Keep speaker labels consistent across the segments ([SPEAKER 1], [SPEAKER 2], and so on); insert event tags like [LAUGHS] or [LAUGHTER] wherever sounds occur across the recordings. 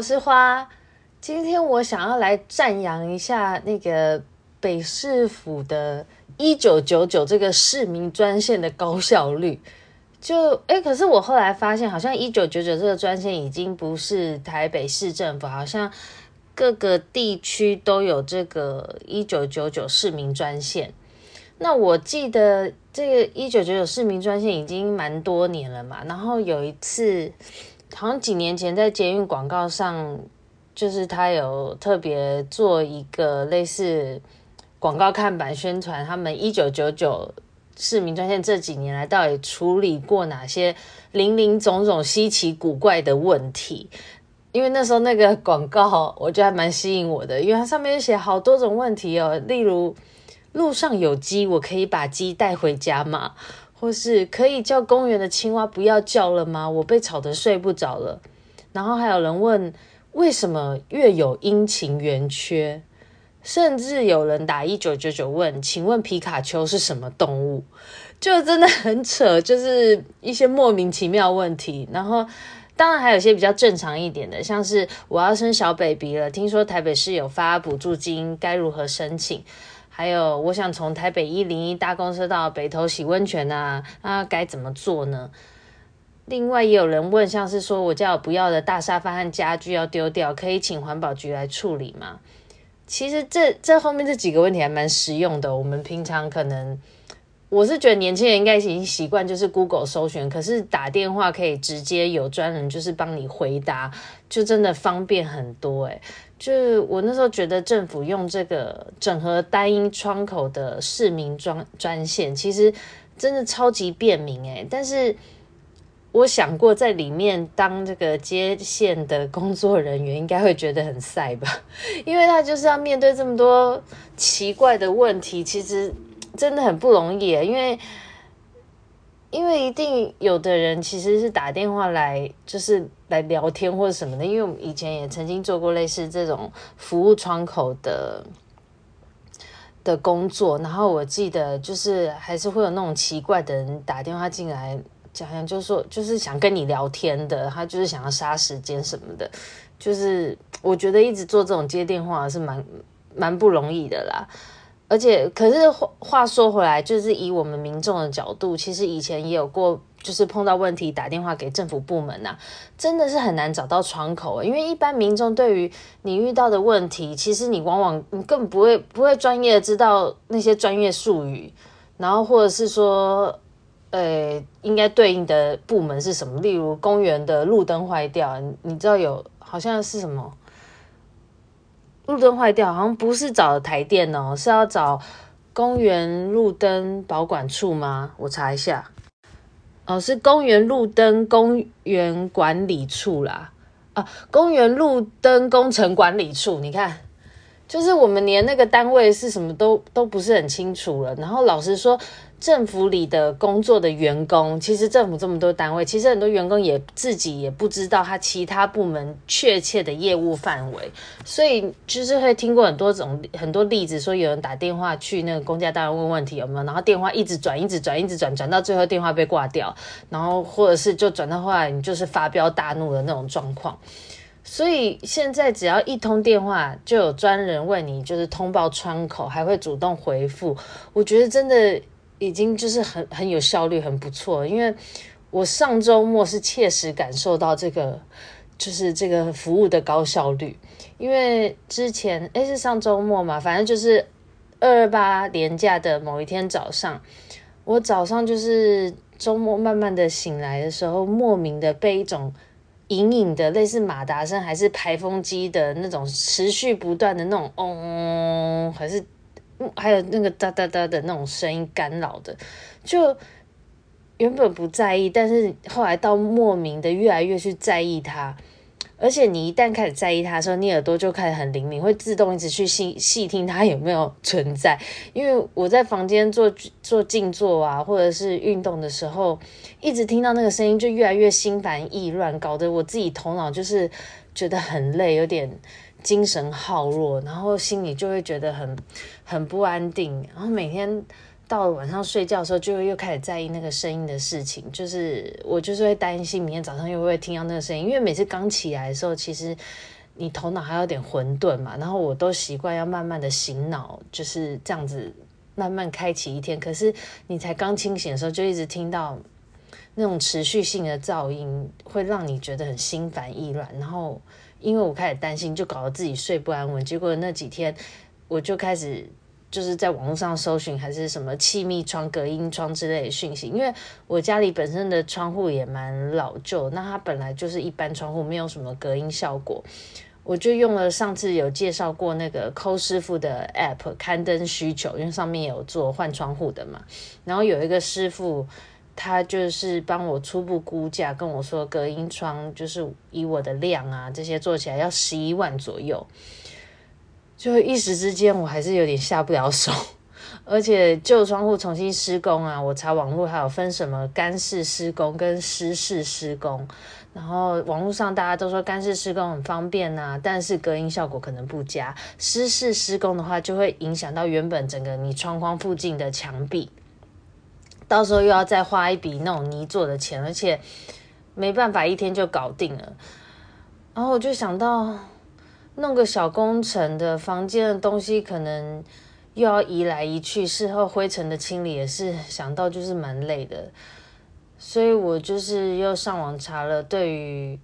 [SPEAKER 1] 我是花。今天我想要来赞扬一下那个北市府的一九九九这个市民专线的高效率。就诶，可是我后来发现，好像一九九九这个专线已经不是台北市政府，好像各个地区都有这个一九九九市民专线。那我记得这个一九九九市民专线已经蛮多年了嘛，然后有一次。好像几年前在捷运广告上，就是他有特别做一个类似广告看板宣传，他们一九九九市民专线这几年来到底处理过哪些林林总总稀奇古怪的问题？因为那时候那个广告，我觉得还蛮吸引我的，因为它上面写好多种问题哦，例如路上有鸡，我可以把鸡带回家吗？或是可以叫公园的青蛙不要叫了吗？我被吵得睡不着了。然后还有人问，为什么月有阴晴圆缺？甚至有人打一九九九问，请问皮卡丘是什么动物？就真的很扯，就是一些莫名其妙问题。然后当然还有些比较正常一点的，像是我要生小 baby 了，听说台北市有发补助金，该如何申请？还有，我想从台北一零一搭公车到北投洗温泉啊，那该怎么做呢？另外也有人问，像是说我家有不要的大沙发和家具要丢掉，可以请环保局来处理吗？其实这这后面这几个问题还蛮实用的，我们平常可能。我是觉得年轻人应该已经习惯就是 Google 搜寻，可是打电话可以直接有专人就是帮你回答，就真的方便很多诶，就我那时候觉得政府用这个整合单一窗口的市民专专线，其实真的超级便民诶，但是我想过在里面当这个接线的工作人员，应该会觉得很晒吧，因为他就是要面对这么多奇怪的问题，其实。真的很不容易，因为因为一定有的人其实是打电话来，就是来聊天或者什么的。因为我们以前也曾经做过类似这种服务窗口的的工作，然后我记得就是还是会有那种奇怪的人打电话进来，讲讲就说就是想跟你聊天的，他就是想要杀时间什么的。就是我觉得一直做这种接电话是蛮蛮不容易的啦。而且，可是话话说回来，就是以我们民众的角度，其实以前也有过，就是碰到问题打电话给政府部门呐、啊，真的是很难找到窗口。因为一般民众对于你遇到的问题，其实你往往你根本不会不会专业的知道那些专业术语，然后或者是说，呃，应该对应的部门是什么？例如公园的路灯坏掉，你知道有好像是什么？路灯坏掉，好像不是找台电哦，是要找公园路灯保管处吗？我查一下，哦，是公园路灯公园管理处啦，啊，公园路灯工程管理处，你看，就是我们连那个单位是什么都都不是很清楚了。然后老实说。政府里的工作的员工，其实政府这么多单位，其实很多员工也自己也不知道他其他部门确切的业务范围，所以就是会听过很多种很多例子，说有人打电话去那个公家单位问问题有没有，然后电话一直转一直转一直转，转到最后电话被挂掉，然后或者是就转到后来你就是发飙大怒的那种状况，所以现在只要一通电话就有专人为你就是通报窗口，还会主动回复，我觉得真的。已经就是很很有效率，很不错。因为我上周末是切实感受到这个，就是这个服务的高效率。因为之前诶是上周末嘛，反正就是二二八连假的某一天早上，我早上就是周末慢慢的醒来的时候，莫名的被一种隐隐的类似马达声还是排风机的那种持续不断的那种嗡，还是。还有那个哒哒哒的那种声音干扰的，就原本不在意，但是后来到莫名的越来越去在意它，而且你一旦开始在意它的时候，你耳朵就开始很灵敏，会自动一直去细细听它有没有 [LAUGHS] 存在。因为我在房间做做静坐啊，或者是运动的时候，一直听到那个声音，就越来越心烦意乱，搞得我自己头脑就是觉得很累，有点。精神耗弱，然后心里就会觉得很很不安定，然后每天到了晚上睡觉的时候，就会又开始在意那个声音的事情，就是我就是会担心明天早上又会听到那个声音，因为每次刚起来的时候，其实你头脑还有点混沌嘛，然后我都习惯要慢慢的醒脑，就是这样子慢慢开启一天，可是你才刚清醒的时候，就一直听到那种持续性的噪音，会让你觉得很心烦意乱，然后。因为我开始担心，就搞得自己睡不安稳。结果那几天，我就开始就是在网络上搜寻，还是什么气密窗、隔音窗之类的讯息。因为我家里本身的窗户也蛮老旧，那它本来就是一般窗户，没有什么隔音效果。我就用了上次有介绍过那个抠师傅的 App，刊登需求，因为上面有做换窗户的嘛。然后有一个师傅。他就是帮我初步估价，跟我说隔音窗就是以我的量啊这些做起来要十一万左右，就一时之间我还是有点下不了手。[LAUGHS] 而且旧窗户重新施工啊，我查网络还有分什么干式施工跟湿式施工，然后网络上大家都说干式施工很方便啊，但是隔音效果可能不佳。湿式施工的话就会影响到原本整个你窗框附近的墙壁。到时候又要再花一笔那种泥做的钱，而且没办法一天就搞定了。然后我就想到弄个小工程的房间的东西，可能又要移来移去，事后灰尘的清理也是想到就是蛮累的。所以我就是又上网查了对于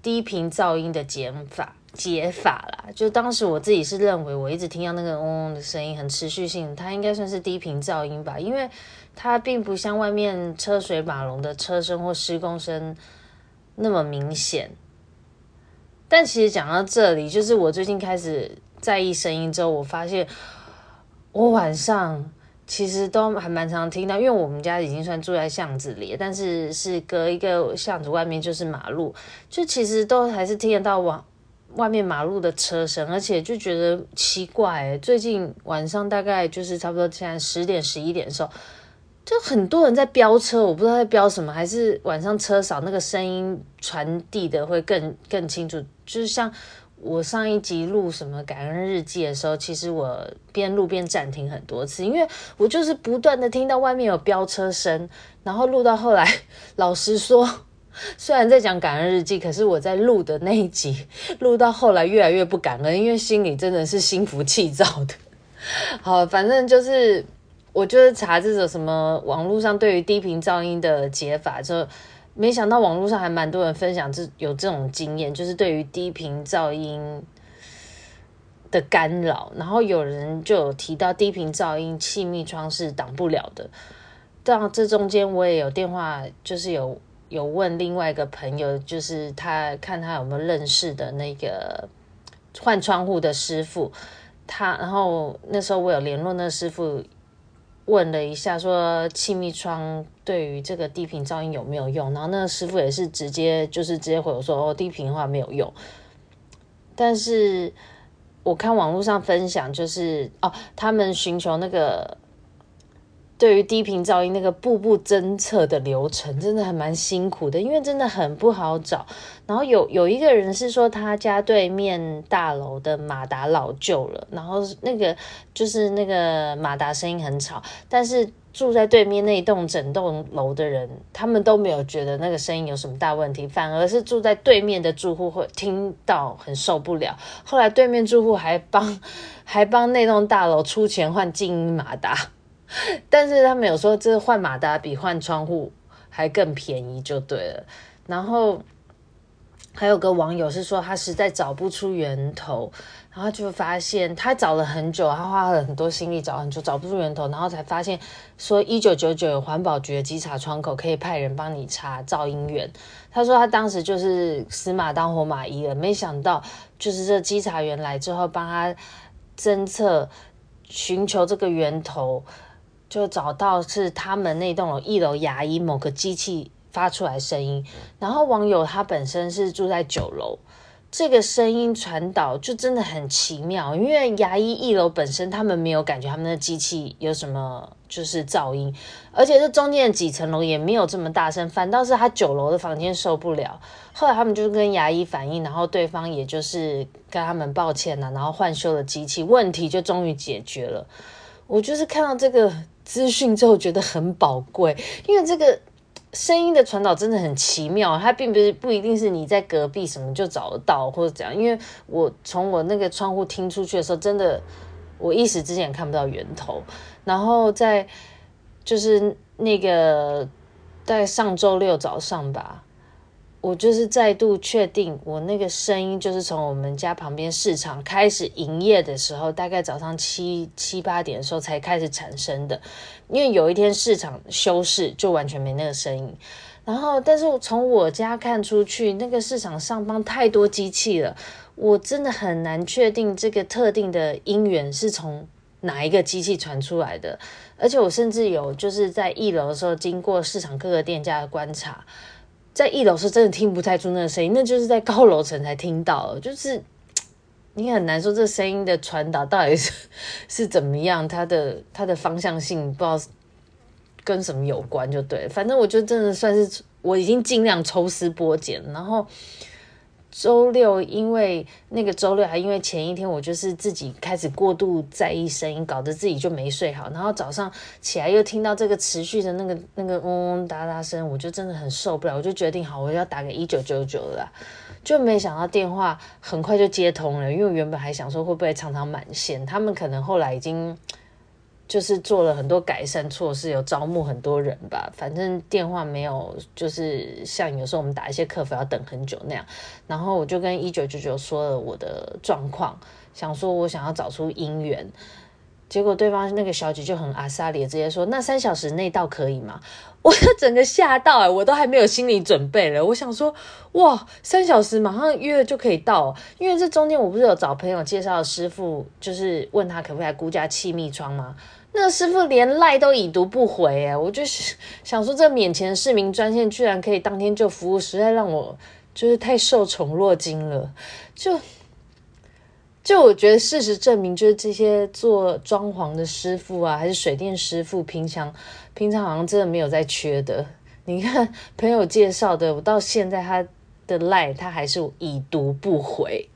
[SPEAKER 1] 低频噪音的减法解法啦。就当时我自己是认为，我一直听到那个嗡嗡的声音很持续性，它应该算是低频噪音吧，因为。它并不像外面车水马龙的车声或施工声那么明显，但其实讲到这里，就是我最近开始在意声音之后，我发现我晚上其实都还蛮常听到，因为我们家已经算住在巷子里，但是是隔一个巷子外面就是马路，就其实都还是听得到往外面马路的车声，而且就觉得奇怪，最近晚上大概就是差不多现在十点十一点的时候。就很多人在飙车，我不知道在飙什么，还是晚上车少，那个声音传递的会更更清楚。就是像我上一集录什么感恩日记的时候，其实我边录边暂停很多次，因为我就是不断的听到外面有飙车声，然后录到后来，[LAUGHS] 老实说，虽然在讲感恩日记，可是我在录的那一集录到后来越来越不感恩，因为心里真的是心浮气躁的。好，反正就是。我就是查这种什么网络上对于低频噪音的解法，就没想到网络上还蛮多人分享这有这种经验，就是对于低频噪音的干扰。然后有人就有提到低频噪音气密窗是挡不了的。但这中间我也有电话，就是有有问另外一个朋友，就是他看他有没有认识的那个换窗户的师傅，他然后那时候我有联络那个师傅。问了一下，说气密窗对于这个低频噪音有没有用？然后那个师傅也是直接就是直接回我说，哦，低频的话没有用。但是我看网络上分享，就是哦，他们寻求那个。对于低频噪音那个步步侦测的流程，真的还蛮辛苦的，因为真的很不好找。然后有有一个人是说，他家对面大楼的马达老旧了，然后那个就是那个马达声音很吵，但是住在对面那一栋整栋楼的人，他们都没有觉得那个声音有什么大问题，反而是住在对面的住户会听到很受不了。后来对面住户还帮还帮那栋大楼出钱换静音马达。[LAUGHS] 但是他们有说，这换马达比换窗户还更便宜，就对了。然后还有个网友是说，他实在找不出源头，然后就发现他找了很久，他花了很多心力找很久，找不出源头，然后才发现说，一九九九有环保局的稽查窗口可以派人帮你查噪音源。他说他当时就是死马当活马医了，没想到就是这稽查员来之后，帮他侦测，寻求这个源头。就找到是他们那栋楼一楼牙医某个机器发出来声音，然后网友他本身是住在九楼，这个声音传导就真的很奇妙，因为牙医一楼本身他们没有感觉他们的机器有什么就是噪音，而且这中间的几层楼也没有这么大声，反倒是他九楼的房间受不了。后来他们就跟牙医反映，然后对方也就是跟他们抱歉了、啊，然后换修了机器，问题就终于解决了。我就是看到这个资讯之后觉得很宝贵，因为这个。声音的传导真的很奇妙，它并不是不一定是你在隔壁什么就找得到或者怎样。因为我从我那个窗户听出去的时候，真的我一时之间也看不到源头。然后在就是那个在上周六早上吧。我就是再度确定，我那个声音就是从我们家旁边市场开始营业的时候，大概早上七七八点的时候才开始产生的。因为有一天市场休市，就完全没那个声音。然后，但是从我家看出去，那个市场上方太多机器了，我真的很难确定这个特定的音源是从哪一个机器传出来的。而且我甚至有就是在一楼的时候，经过市场各个店家的观察。在一楼是真的听不太出那个声音，那就是在高楼层才听到，就是你很难说这声音的传导到底是是怎么样，它的它的方向性不知道跟什么有关，就对，反正我就真的算是我已经尽量抽丝剥茧，然后。周六，因为那个周六还因为前一天我就是自己开始过度在意声音，搞得自己就没睡好。然后早上起来又听到这个持续的那个那个嗡嗡哒哒声，我就真的很受不了。我就决定好，我要打个一九九九了。就没想到电话很快就接通了，因为我原本还想说会不会常常满线，他们可能后来已经。就是做了很多改善措施，有招募很多人吧。反正电话没有，就是像有时候我们打一些客服要等很久那样。然后我就跟一九九九说了我的状况，想说我想要找出姻缘。结果对方那个小姐就很阿莎力，直接说：“那三小时内到可以吗？” [LAUGHS] 我就整个吓到哎、我都还没有心理准备了。我想说，哇，三小时马上约就可以到，因为这中间我不是有找朋友介绍师傅，就是问他可不可以估价气密窗吗？那个师傅连赖都已读不回哎，我就是想说，这免钱市民专线居然可以当天就服务，实在让我就是太受宠若惊了。就就我觉得事实证明，就是这些做装潢的师傅啊，还是水电师傅，平常平常好像真的没有在缺的。你看朋友介绍的，我到现在他的赖他还是已读不回，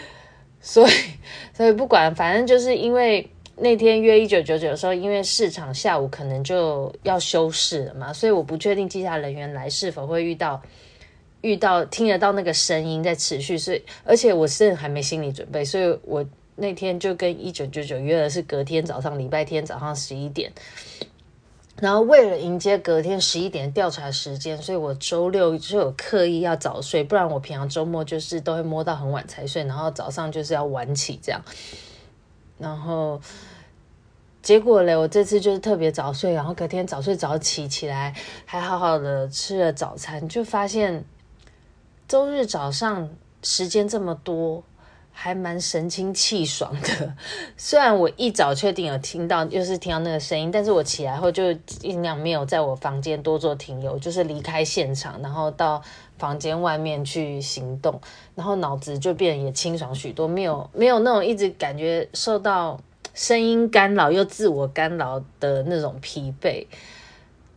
[SPEAKER 1] [LAUGHS] 所以所以不管，反正就是因为。那天约一九九九的时候，因为市场下午可能就要休市了嘛，所以我不确定机械人员来是否会遇到遇到听得到那个声音在持续，所以而且我是还没心理准备，所以我那天就跟一九九九约的是隔天早上礼拜天早上十一点，然后为了迎接隔天十一点调查时间，所以我周六就有刻意要早睡，不然我平常周末就是都会摸到很晚才睡，然后早上就是要晚起这样。然后结果嘞，我这次就是特别早睡，然后隔天早睡早起起来，还好好的吃了早餐，就发现周日早上时间这么多，还蛮神清气爽的。[LAUGHS] 虽然我一早确定有听到，又是听到那个声音，但是我起来后就尽量没有在我房间多做停留，就是离开现场，然后到。房间外面去行动，然后脑子就变得也清爽许多，没有没有那种一直感觉受到声音干扰又自我干扰的那种疲惫。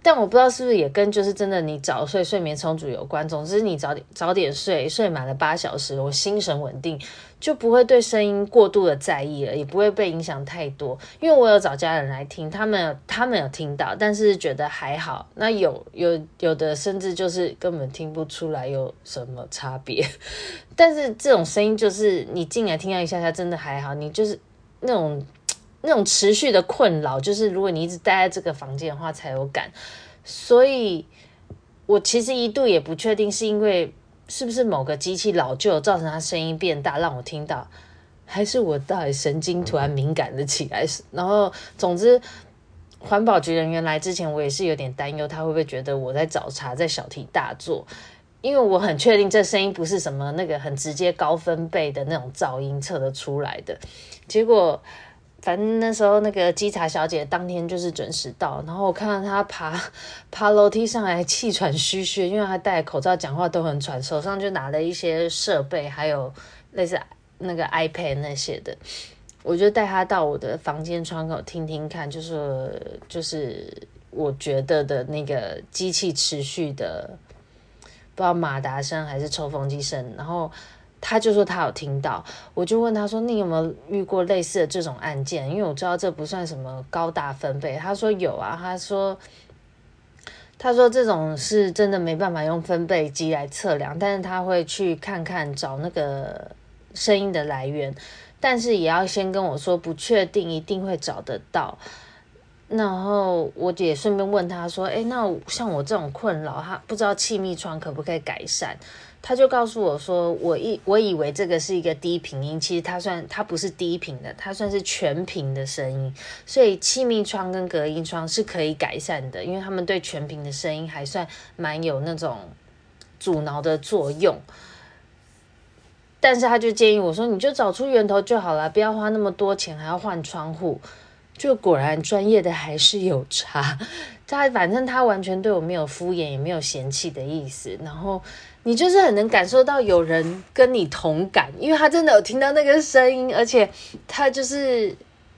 [SPEAKER 1] 但我不知道是不是也跟就是真的你早睡睡眠充足有关。总之你早点早点睡，睡满了八小时，我心神稳定，就不会对声音过度的在意了，也不会被影响太多。因为我有找家人来听，他们他们有听到，但是觉得还好。那有有有的甚至就是根本听不出来有什么差别。[LAUGHS] 但是这种声音就是你进来听到一下下，真的还好。你就是那种。那种持续的困扰，就是如果你一直待在这个房间的话才有感。所以，我其实一度也不确定是因为是不是某个机器老旧造成它声音变大让我听到，还是我到底神经突然敏感了起来。然后，总之，环保局人员来之前，我也是有点担忧他会不会觉得我在找茬，在小题大做，因为我很确定这声音不是什么那个很直接高分贝的那种噪音测得出来的。结果。反正那时候那个稽查小姐当天就是准时到，然后我看到她爬 [LAUGHS] 爬楼梯上来气喘吁吁，因为她戴口罩讲话都很喘，手上就拿了一些设备，还有类似那个 iPad 那些的，我就带她到我的房间窗口听听看，就是就是我觉得的那个机器持续的，不知道马达声还是抽风机声，然后。他就说他有听到，我就问他说，你有没有遇过类似的这种案件？因为我知道这不算什么高大分贝。他说有啊，他说他说这种是真的没办法用分贝机来测量，但是他会去看看找那个声音的来源，但是也要先跟我说不确定一定会找得到。然后我也顺便问他说，诶，那像我这种困扰，他不知道气密窗可不可以改善？他就告诉我说，我以我以为这个是一个低频音，其实它算它不是低频的，它算是全频的声音。所以气密窗跟隔音窗是可以改善的，因为他们对全频的声音还算蛮有那种阻挠的作用。但是他就建议我说，你就找出源头就好了，不要花那么多钱，还要换窗户。就果然专业的还是有差。[LAUGHS] 他反正他完全对我没有敷衍，也没有嫌弃的意思，然后。你就是很能感受到有人跟你同感，因为他真的有听到那个声音，而且他就是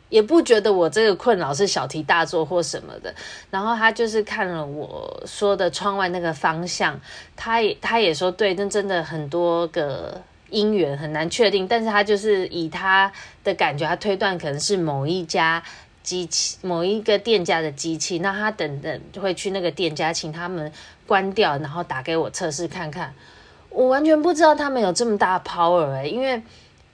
[SPEAKER 1] 也不觉得我这个困扰是小题大做或什么的。然后他就是看了我说的窗外那个方向，他也他也说对，那真的很多个因缘很难确定，但是他就是以他的感觉，他推断可能是某一家机器、某一个店家的机器。那他等等就会去那个店家，请他们。关掉，然后打给我测试看看。我完全不知道他们有这么大的 power，因为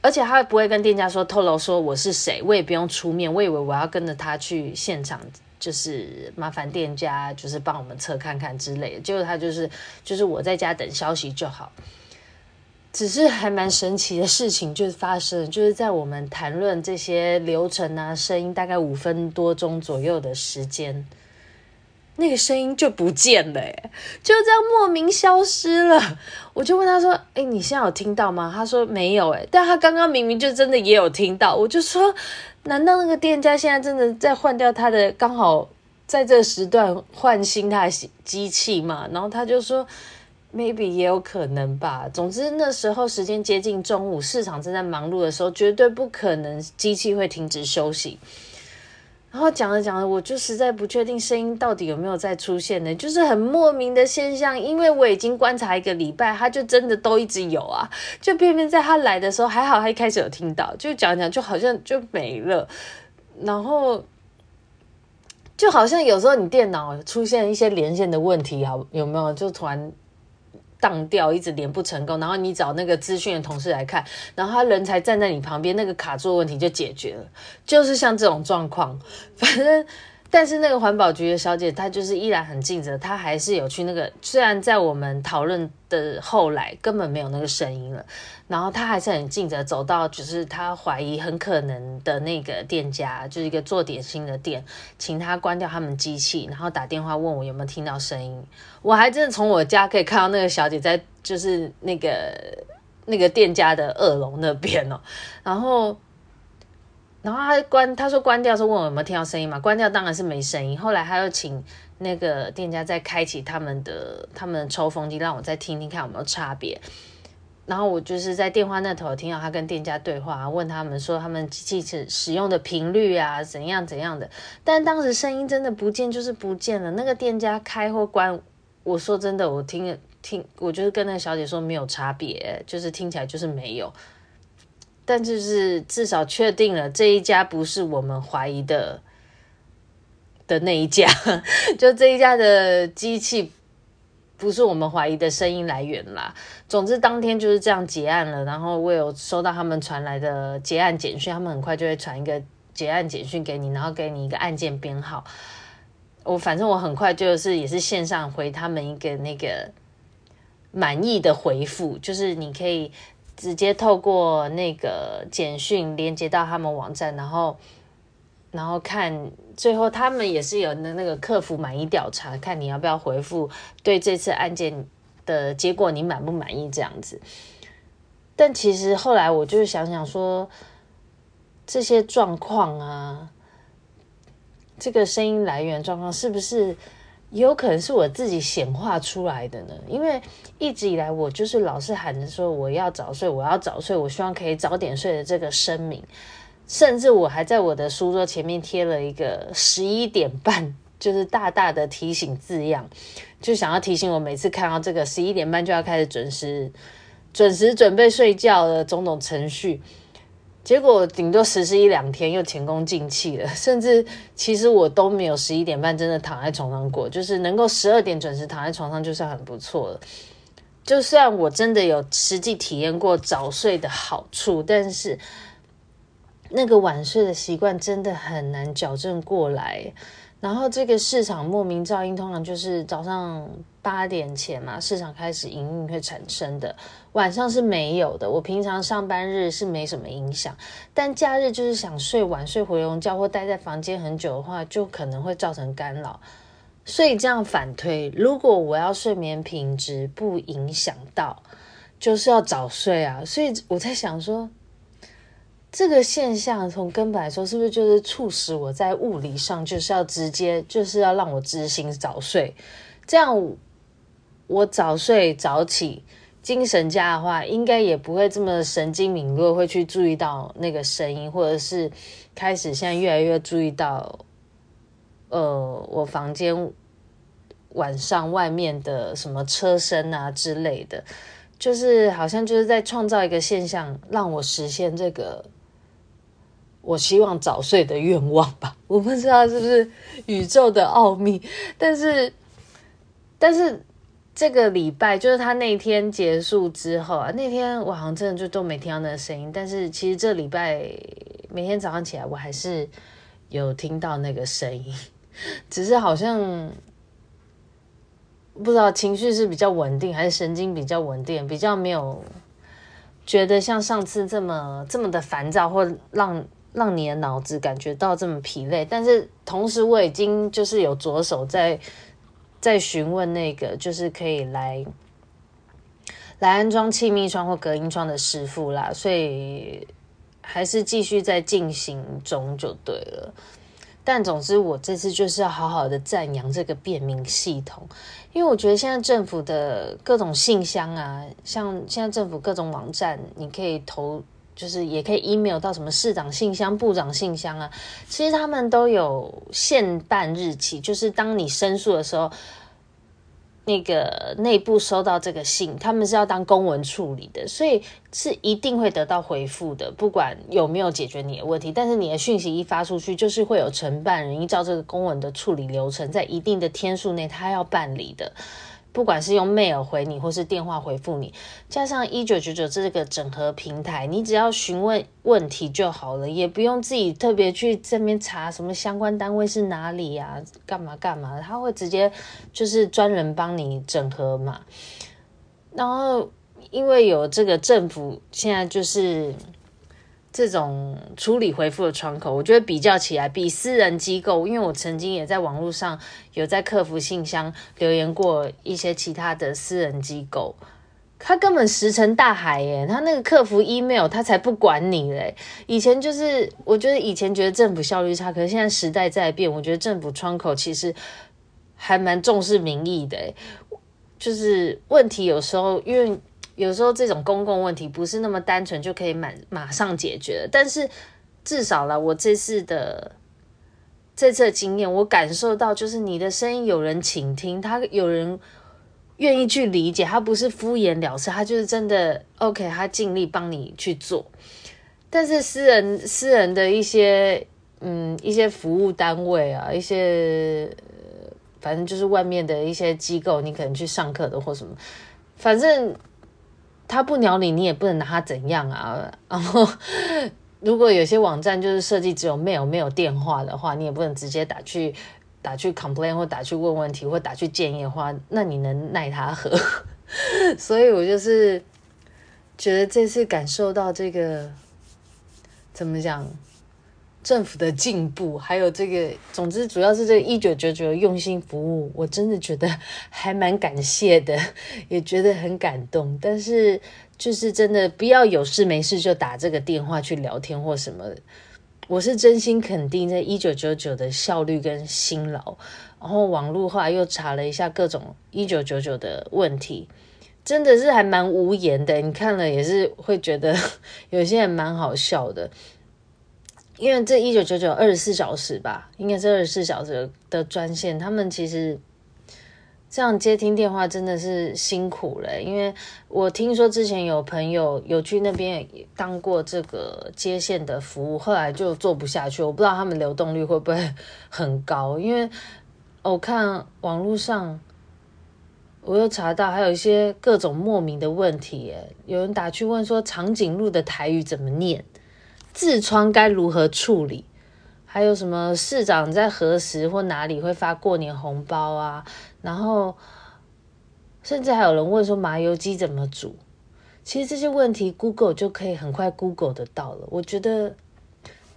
[SPEAKER 1] 而且他不会跟店家说透露说我是谁，我也不用出面，我以为我要跟着他去现场，就是麻烦店家就是帮我们测看看之类的。结果他就是就是我在家等消息就好。只是还蛮神奇的事情就是发生，就是在我们谈论这些流程啊、声音，大概五分多钟左右的时间。那个声音就不见了，哎，就这样莫名消失了。[LAUGHS] 我就问他说：“哎，你现在有听到吗？”他说：“没有，哎，但他刚刚明明就真的也有听到。”我就说：“难道那个店家现在真的在换掉他的，刚好在这时段换新他的机器吗？”然后他就说：“Maybe 也有可能吧。总之那时候时间接近中午，市场正在忙碌的时候，绝对不可能机器会停止休息。”然后讲着讲着，我就实在不确定声音到底有没有再出现呢？就是很莫名的现象，因为我已经观察一个礼拜，他就真的都一直有啊，就偏偏在他来的时候还好，他一开始有听到，就讲讲就好像就没了，然后就好像有时候你电脑出现一些连线的问题，好有没有？就突然。当掉一直连不成功，然后你找那个资讯的同事来看，然后他人才站在你旁边，那个卡住问题就解决了，就是像这种状况，反正。但是那个环保局的小姐，她就是依然很尽责，她还是有去那个，虽然在我们讨论的后来根本没有那个声音了，然后她还是很尽责，走到就是她怀疑很可能的那个店家，就是一个做点心的店，请他关掉他们机器，然后打电话问我有没有听到声音。我还真的从我家可以看到那个小姐在就是那个那个店家的二楼那边哦，然后。然后他关，他说关掉，说问我有没有听到声音嘛？关掉当然是没声音。后来他又请那个店家再开启他们的他们的抽风机，让我再听听看有没有差别。然后我就是在电话那头听到他跟店家对话，问他们说他们机器使用的频率啊怎样怎样的。但当时声音真的不见，就是不见了。那个店家开或关，我说真的，我听听，我就是跟那个小姐说没有差别，就是听起来就是没有。但就是至少确定了这一家不是我们怀疑的的那一家，[LAUGHS] 就这一家的机器不是我们怀疑的声音来源啦。总之当天就是这样结案了，然后我有收到他们传来的结案简讯，他们很快就会传一个结案简讯给你，然后给你一个案件编号。我反正我很快就是也是线上回他们一个那个满意的回复，就是你可以。直接透过那个简讯连接到他们网站，然后，然后看最后他们也是有那那个客服满意调查，看你要不要回复，对这次案件的结果你满不满意这样子。但其实后来我就是想想说，这些状况啊，这个声音来源状况是不是也有可能是我自己显化出来的呢？因为一直以来我就是老是喊着说我要早睡，我要早睡，我希望可以早点睡的这个声明，甚至我还在我的书桌前面贴了一个十一点半。就是大大的提醒字样，就想要提醒我每次看到这个十一点半就要开始准时、准时准备睡觉的种种程序，结果顶多实施一两天又前功尽弃了，[LAUGHS] 甚至其实我都没有十一点半真的躺在床上过，就是能够十二点准时躺在床上就算很不错了。就算我真的有实际体验过早睡的好处，但是那个晚睡的习惯真的很难矫正过来。然后这个市场莫名噪音，通常就是早上八点前嘛，市场开始营运会产生的，晚上是没有的。我平常上班日是没什么影响，但假日就是想睡晚睡回笼觉或待在房间很久的话，就可能会造成干扰。所以这样反推，如果我要睡眠品质不影响到，就是要早睡啊。所以我在想说。这个现象从根本来说，是不是就是促使我在物理上就是要直接就是要让我执行早睡？这样我早睡早起，精神佳的话，应该也不会这么神经敏锐，会去注意到那个声音，或者是开始现在越来越注意到，呃，我房间晚上外面的什么车声啊之类的，就是好像就是在创造一个现象，让我实现这个。我希望早睡的愿望吧，[LAUGHS] 我不知道是不是宇宙的奥秘，但是，但是这个礼拜就是他那天结束之后啊，那天我好像真的就都没听到那个声音，但是其实这礼拜每天早上起来我还是有听到那个声音，[LAUGHS] 只是好像不知道情绪是比较稳定，还是神经比较稳定，比较没有觉得像上次这么这么的烦躁，或让。让你的脑子感觉到这么疲累，但是同时我已经就是有着手在在询问那个就是可以来来安装气密窗或隔音窗的师傅啦，所以还是继续在进行中就对了。但总之我这次就是要好好的赞扬这个便民系统，因为我觉得现在政府的各种信箱啊，像现在政府各种网站，你可以投。就是也可以 email 到什么市长信箱、部长信箱啊，其实他们都有限办日期，就是当你申诉的时候，那个内部收到这个信，他们是要当公文处理的，所以是一定会得到回复的，不管有没有解决你的问题。但是你的讯息一发出去，就是会有承办人依照这个公文的处理流程，在一定的天数内，他要办理的。不管是用 mail 回你，或是电话回复你，加上一九九九这个整合平台，你只要询问问题就好了，也不用自己特别去这边查什么相关单位是哪里呀、啊，干嘛干嘛，他会直接就是专人帮你整合嘛。然后因为有这个政府现在就是。这种处理回复的窗口，我觉得比较起来比私人机构，因为我曾经也在网络上有在客服信箱留言过一些其他的私人机构，他根本石沉大海耶，他那个客服 email 他才不管你嘞。以前就是我觉得以前觉得政府效率差，可是现在时代在变，我觉得政府窗口其实还蛮重视民意的，就是问题有时候因为。有时候这种公共问题不是那么单纯就可以满马上解决的，但是至少啦，我这次的这次的经验，我感受到就是你的声音有人倾听，他有人愿意去理解，他不是敷衍了事，他就是真的 OK，他尽力帮你去做。但是私人私人的一些嗯一些服务单位啊，一些反正就是外面的一些机构，你可能去上课的或什么，反正。他不鸟你，你也不能拿他怎样啊。然后，如果有些网站就是设计只有 mail 没有电话的话，你也不能直接打去打去 complain 或打去问问题或打去建议的话，那你能奈他何？[LAUGHS] 所以我就是觉得这次感受到这个怎么讲？政府的进步，还有这个，总之主要是这个一九九九的用心服务，我真的觉得还蛮感谢的，[LAUGHS] 也觉得很感动。但是就是真的不要有事没事就打这个电话去聊天或什么，我是真心肯定这一九九九的效率跟辛劳。然后网络后来又查了一下各种一九九九的问题，真的是还蛮无言的。你看了也是会觉得 [LAUGHS] 有些人蛮好笑的，因为这一九九九二十四小时吧，应该是二十四小时的专线，他们其实这样接听电话真的是辛苦了。因为我听说之前有朋友有去那边当过这个接线的服务，后来就做不下去。我不知道他们流动率会不会很高，因为。我看网络上，我又查到还有一些各种莫名的问题耶。有人打去问说长颈鹿的台语怎么念，痔疮该如何处理，还有什么市长在何时或哪里会发过年红包啊？然后甚至还有人问说麻油鸡怎么煮。其实这些问题 Google 就可以很快 Google 得到了。我觉得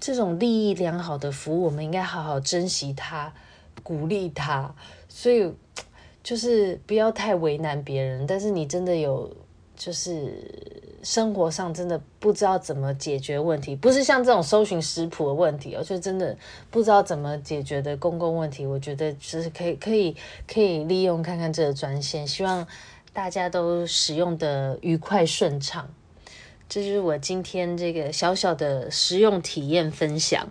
[SPEAKER 1] 这种利益良好的服务，我们应该好好珍惜它。鼓励它，所以就是不要太为难别人。但是你真的有，就是生活上真的不知道怎么解决问题，不是像这种搜寻食谱的问题，而且真的不知道怎么解决的公共问题。我觉得就是可以，可以，可以利用看看这个专线，希望大家都使用的愉快顺畅。这就是我今天这个小小的实用体验分享。